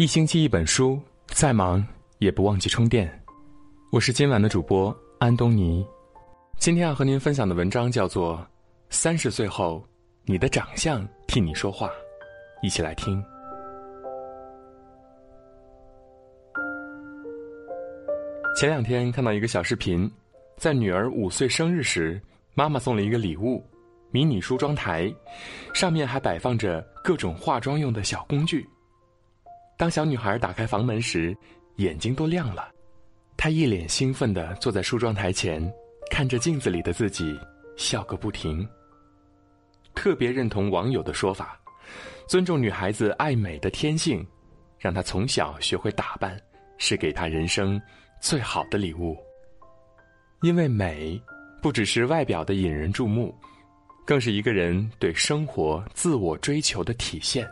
一星期一本书，再忙也不忘记充电。我是今晚的主播安东尼，今天要和您分享的文章叫做《三十岁后，你的长相替你说话》，一起来听。前两天看到一个小视频，在女儿五岁生日时，妈妈送了一个礼物——迷你梳妆台，上面还摆放着各种化妆用的小工具。当小女孩打开房门时，眼睛都亮了。她一脸兴奋地坐在梳妆台前，看着镜子里的自己，笑个不停。特别认同网友的说法，尊重女孩子爱美的天性，让她从小学会打扮，是给她人生最好的礼物。因为美，不只是外表的引人注目，更是一个人对生活自我追求的体现。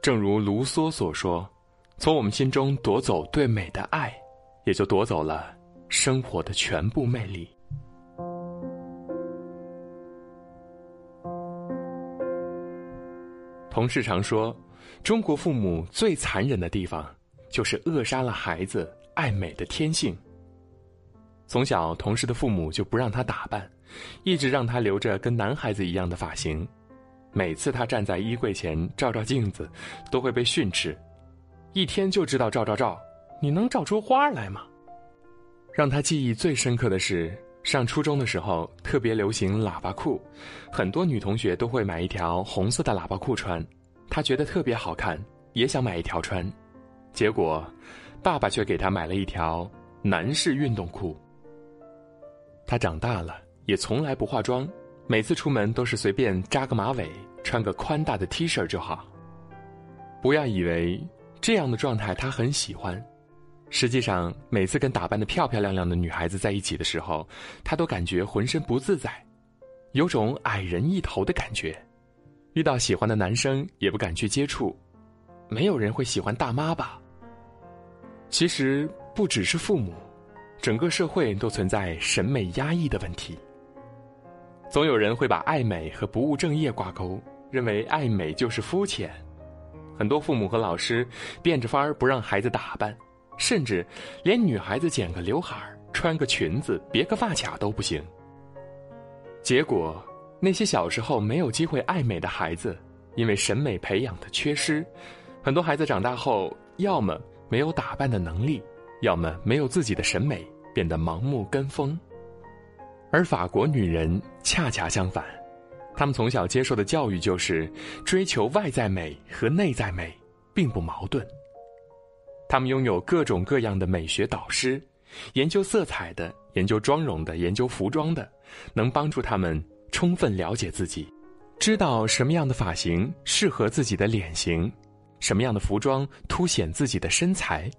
正如卢梭所说。从我们心中夺走对美的爱，也就夺走了生活的全部魅力。同事常说，中国父母最残忍的地方，就是扼杀了孩子爱美的天性。从小，同事的父母就不让他打扮，一直让他留着跟男孩子一样的发型。每次他站在衣柜前照照镜子，都会被训斥。一天就知道照照照，你能照出花来吗？让他记忆最深刻的是，上初中的时候特别流行喇叭裤，很多女同学都会买一条红色的喇叭裤穿，他觉得特别好看，也想买一条穿，结果，爸爸却给他买了一条男士运动裤。他长大了，也从来不化妆，每次出门都是随便扎个马尾，穿个宽大的 T 恤就好。不要以为。这样的状态他很喜欢，实际上每次跟打扮的漂漂亮亮的女孩子在一起的时候，他都感觉浑身不自在，有种矮人一头的感觉。遇到喜欢的男生也不敢去接触，没有人会喜欢大妈吧？其实不只是父母，整个社会都存在审美压抑的问题。总有人会把爱美和不务正业挂钩，认为爱美就是肤浅。很多父母和老师变着法儿不让孩子打扮，甚至连女孩子剪个刘海、穿个裙子、别个发卡都不行。结果，那些小时候没有机会爱美的孩子，因为审美培养的缺失，很多孩子长大后要么没有打扮的能力，要么没有自己的审美，变得盲目跟风。而法国女人恰恰相反。他们从小接受的教育就是追求外在美和内在美并不矛盾。他们拥有各种各样的美学导师，研究色彩的，研究妆容的，研究服装的，能帮助他们充分了解自己，知道什么样的发型适合自己的脸型，什么样的服装凸显自己的身材，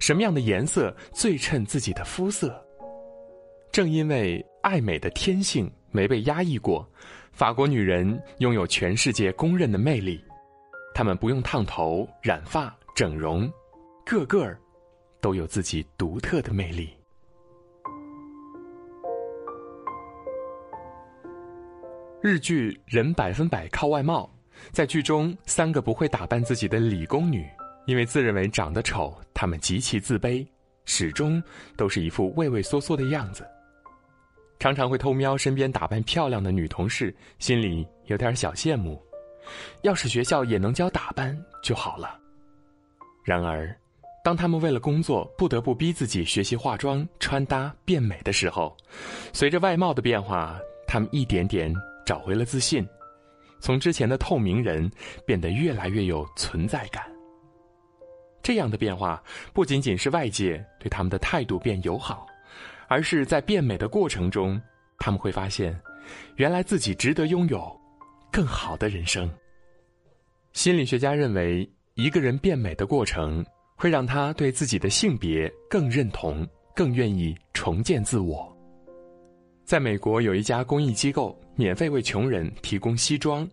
什么样的颜色最衬自己的肤色。正因为爱美的天性没被压抑过。法国女人拥有全世界公认的魅力，她们不用烫头、染发、整容，个个儿都有自己独特的魅力。日剧《人百分百靠外貌》在剧中，三个不会打扮自己的理工女，因为自认为长得丑，她们极其自卑，始终都是一副畏畏缩缩的样子。常常会偷瞄身边打扮漂亮的女同事，心里有点小羡慕。要是学校也能教打扮就好了。然而，当他们为了工作不得不逼自己学习化妆、穿搭、变美的时候，随着外貌的变化，他们一点点找回了自信，从之前的透明人变得越来越有存在感。这样的变化不仅仅是外界对他们的态度变友好。而是在变美的过程中，他们会发现，原来自己值得拥有更好的人生。心理学家认为，一个人变美的过程会让他对自己的性别更认同，更愿意重建自我。在美国，有一家公益机构免费为穷人提供西装，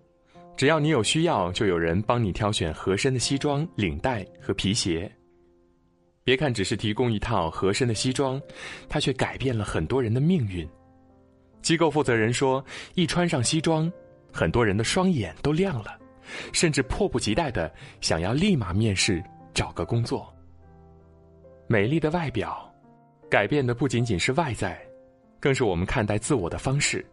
只要你有需要，就有人帮你挑选合身的西装、领带和皮鞋。别看只是提供一套合身的西装，它却改变了很多人的命运。机构负责人说：“一穿上西装，很多人的双眼都亮了，甚至迫不及待的想要立马面试找个工作。美丽的外表，改变的不仅仅是外在，更是我们看待自我的方式。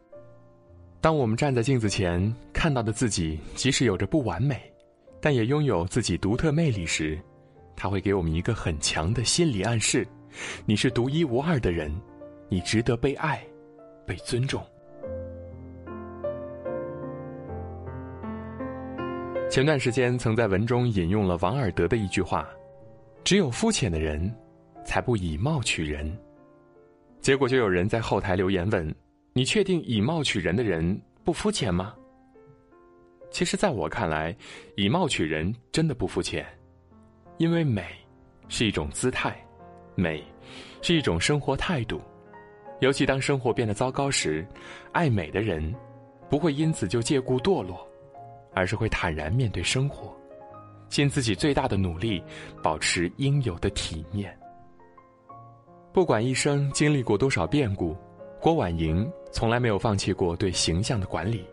当我们站在镜子前看到的自己，即使有着不完美，但也拥有自己独特魅力时，它会给我们一个很强的心理暗示：你是独一无二的人，你值得被爱，被尊重。前段时间曾在文中引用了王尔德的一句话：“只有肤浅的人。”才不以貌取人，结果就有人在后台留言问：“你确定以貌取人的人不肤浅吗？”其实，在我看来，以貌取人真的不肤浅，因为美是一种姿态，美是一种生活态度。尤其当生活变得糟糕时，爱美的人不会因此就借故堕落，而是会坦然面对生活，尽自己最大的努力，保持应有的体面。不管一生经历过多少变故，郭婉莹从来没有放弃过对形象的管理。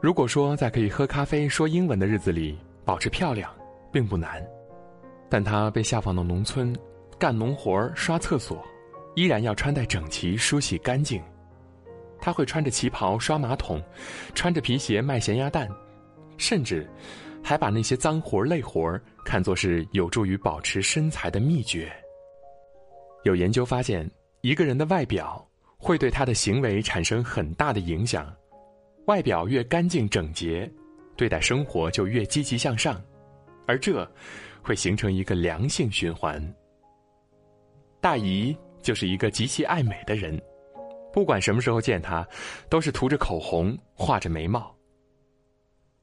如果说在可以喝咖啡说英文的日子里保持漂亮，并不难，但他被下放到农村，干农活刷厕所，依然要穿戴整齐、梳洗干净。他会穿着旗袍刷马桶，穿着皮鞋卖咸鸭蛋，甚至还把那些脏活累活看作是有助于保持身材的秘诀。有研究发现，一个人的外表会对他的行为产生很大的影响。外表越干净整洁，对待生活就越积极向上，而这会形成一个良性循环。大姨就是一个极其爱美的人，不管什么时候见她，都是涂着口红、画着眉毛。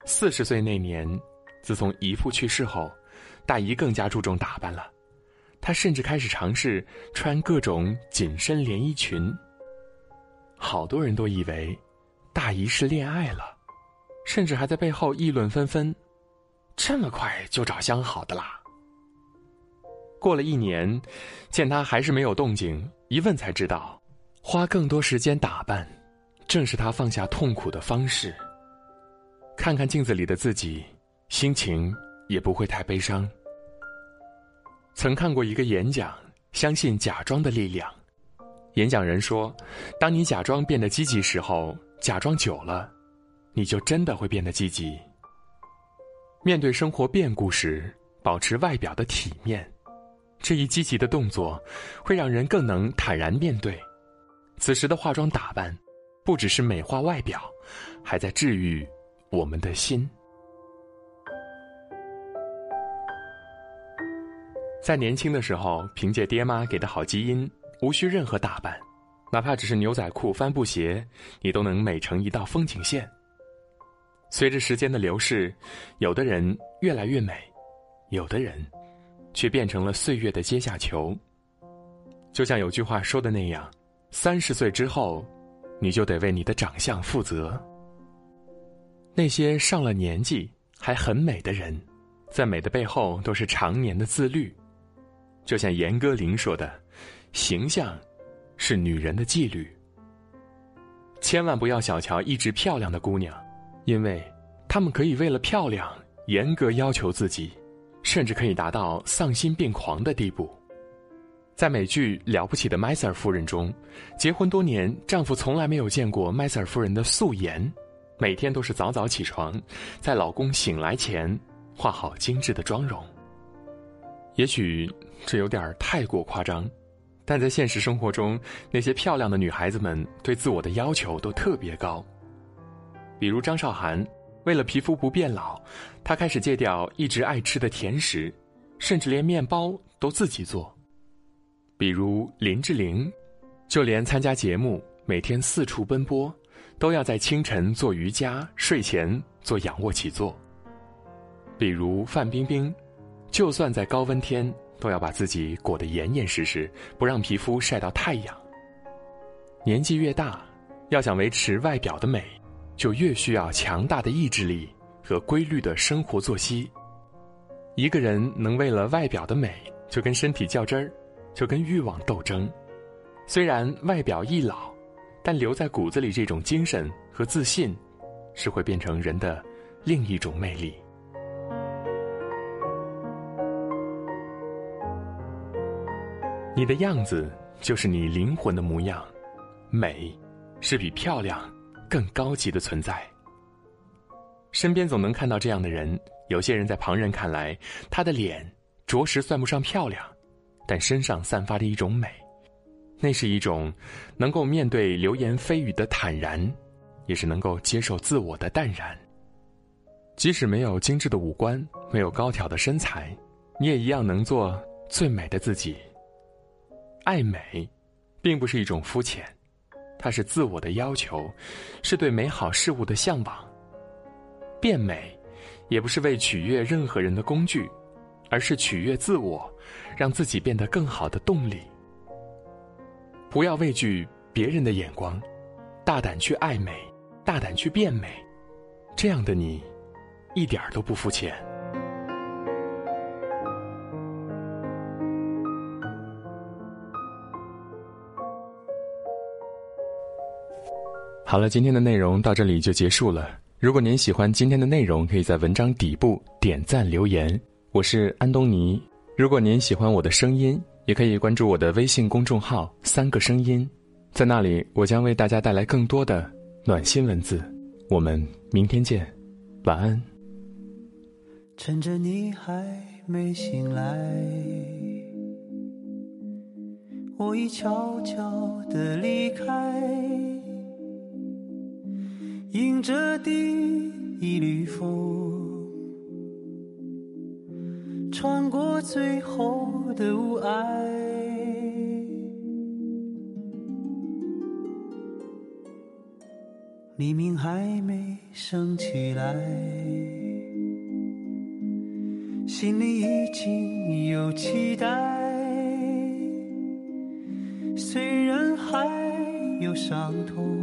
四十岁那年，自从姨父去世后，大姨更加注重打扮了。她甚至开始尝试穿各种紧身连衣裙。好多人都以为大姨是恋爱了，甚至还在背后议论纷纷：这么快就找相好的啦？过了一年，见他还是没有动静，一问才知道，花更多时间打扮，正是他放下痛苦的方式。看看镜子里的自己，心情也不会太悲伤。曾看过一个演讲，相信假装的力量。演讲人说：“当你假装变得积极时候，假装久了，你就真的会变得积极。面对生活变故时，保持外表的体面，这一积极的动作，会让人更能坦然面对。此时的化妆打扮，不只是美化外表，还在治愈我们的心。”在年轻的时候，凭借爹妈给的好基因，无需任何打扮，哪怕只是牛仔裤、帆布鞋，你都能美成一道风景线。随着时间的流逝，有的人越来越美，有的人却变成了岁月的阶下囚。就像有句话说的那样：“三十岁之后，你就得为你的长相负责。”那些上了年纪还很美的人，在美的背后都是常年的自律。就像严歌苓说的：“形象是女人的纪律，千万不要小瞧一直漂亮的姑娘，因为她们可以为了漂亮严格要求自己，甚至可以达到丧心病狂的地步。”在美剧《了不起的麦瑟尔夫人》中，结婚多年，丈夫从来没有见过麦瑟尔夫人的素颜，每天都是早早起床，在老公醒来前画好精致的妆容。也许这有点太过夸张，但在现实生活中，那些漂亮的女孩子们对自我的要求都特别高。比如张韶涵，为了皮肤不变老，她开始戒掉一直爱吃的甜食，甚至连面包都自己做。比如林志玲，就连参加节目，每天四处奔波，都要在清晨做瑜伽，睡前做仰卧起坐。比如范冰冰。就算在高温天，都要把自己裹得严严实实，不让皮肤晒到太阳。年纪越大，要想维持外表的美，就越需要强大的意志力和规律的生活作息。一个人能为了外表的美就跟身体较真儿，就跟欲望斗争，虽然外表易老，但留在骨子里这种精神和自信，是会变成人的另一种魅力。你的样子就是你灵魂的模样，美，是比漂亮更高级的存在。身边总能看到这样的人，有些人在旁人看来，他的脸着实算不上漂亮，但身上散发着一种美，那是一种能够面对流言蜚语的坦然，也是能够接受自我的淡然。即使没有精致的五官，没有高挑的身材，你也一样能做最美的自己。爱美，并不是一种肤浅，它是自我的要求，是对美好事物的向往。变美，也不是为取悦任何人的工具，而是取悦自我，让自己变得更好的动力。不要畏惧别人的眼光，大胆去爱美，大胆去变美，这样的你，一点都不肤浅。好了，今天的内容到这里就结束了。如果您喜欢今天的内容，可以在文章底部点赞留言。我是安东尼。如果您喜欢我的声音，也可以关注我的微信公众号“三个声音”，在那里我将为大家带来更多的暖心文字。我们明天见，晚安。趁着你还没醒来，我已悄悄地离开。迎着第一缕风，穿过最后的雾霭。黎明还没升起来，心里已经有期待。虽然还有伤痛。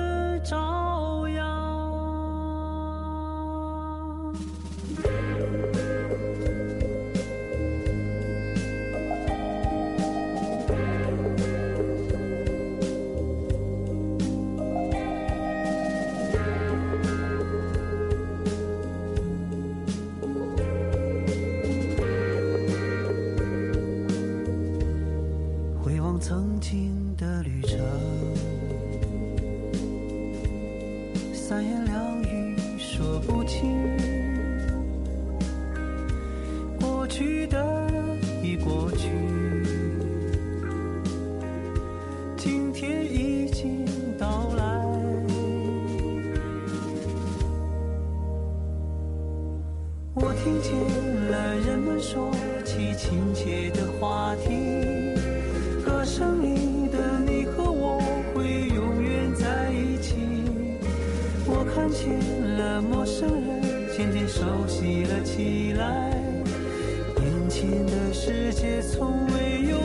三言两语说不清，过去的已过去，今天已经到来。我听见了人们说起亲切的话题。我看见了陌生人渐渐熟悉了起来，眼前的世界从未有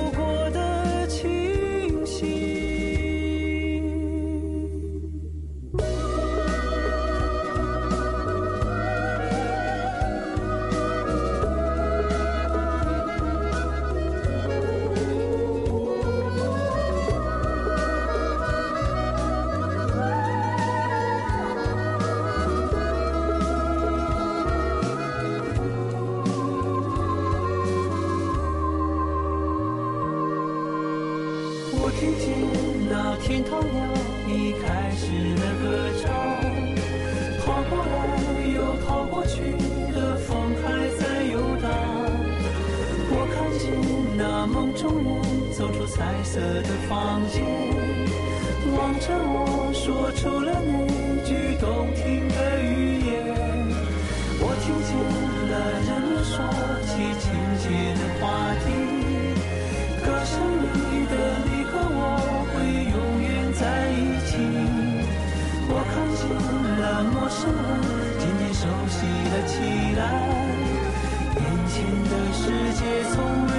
的房间望着我说出了那句动听的语言我听见了人们说起亲切的话题歌声里的你和我会永远在一起我看见了陌生人渐渐熟悉了起来眼前的世界从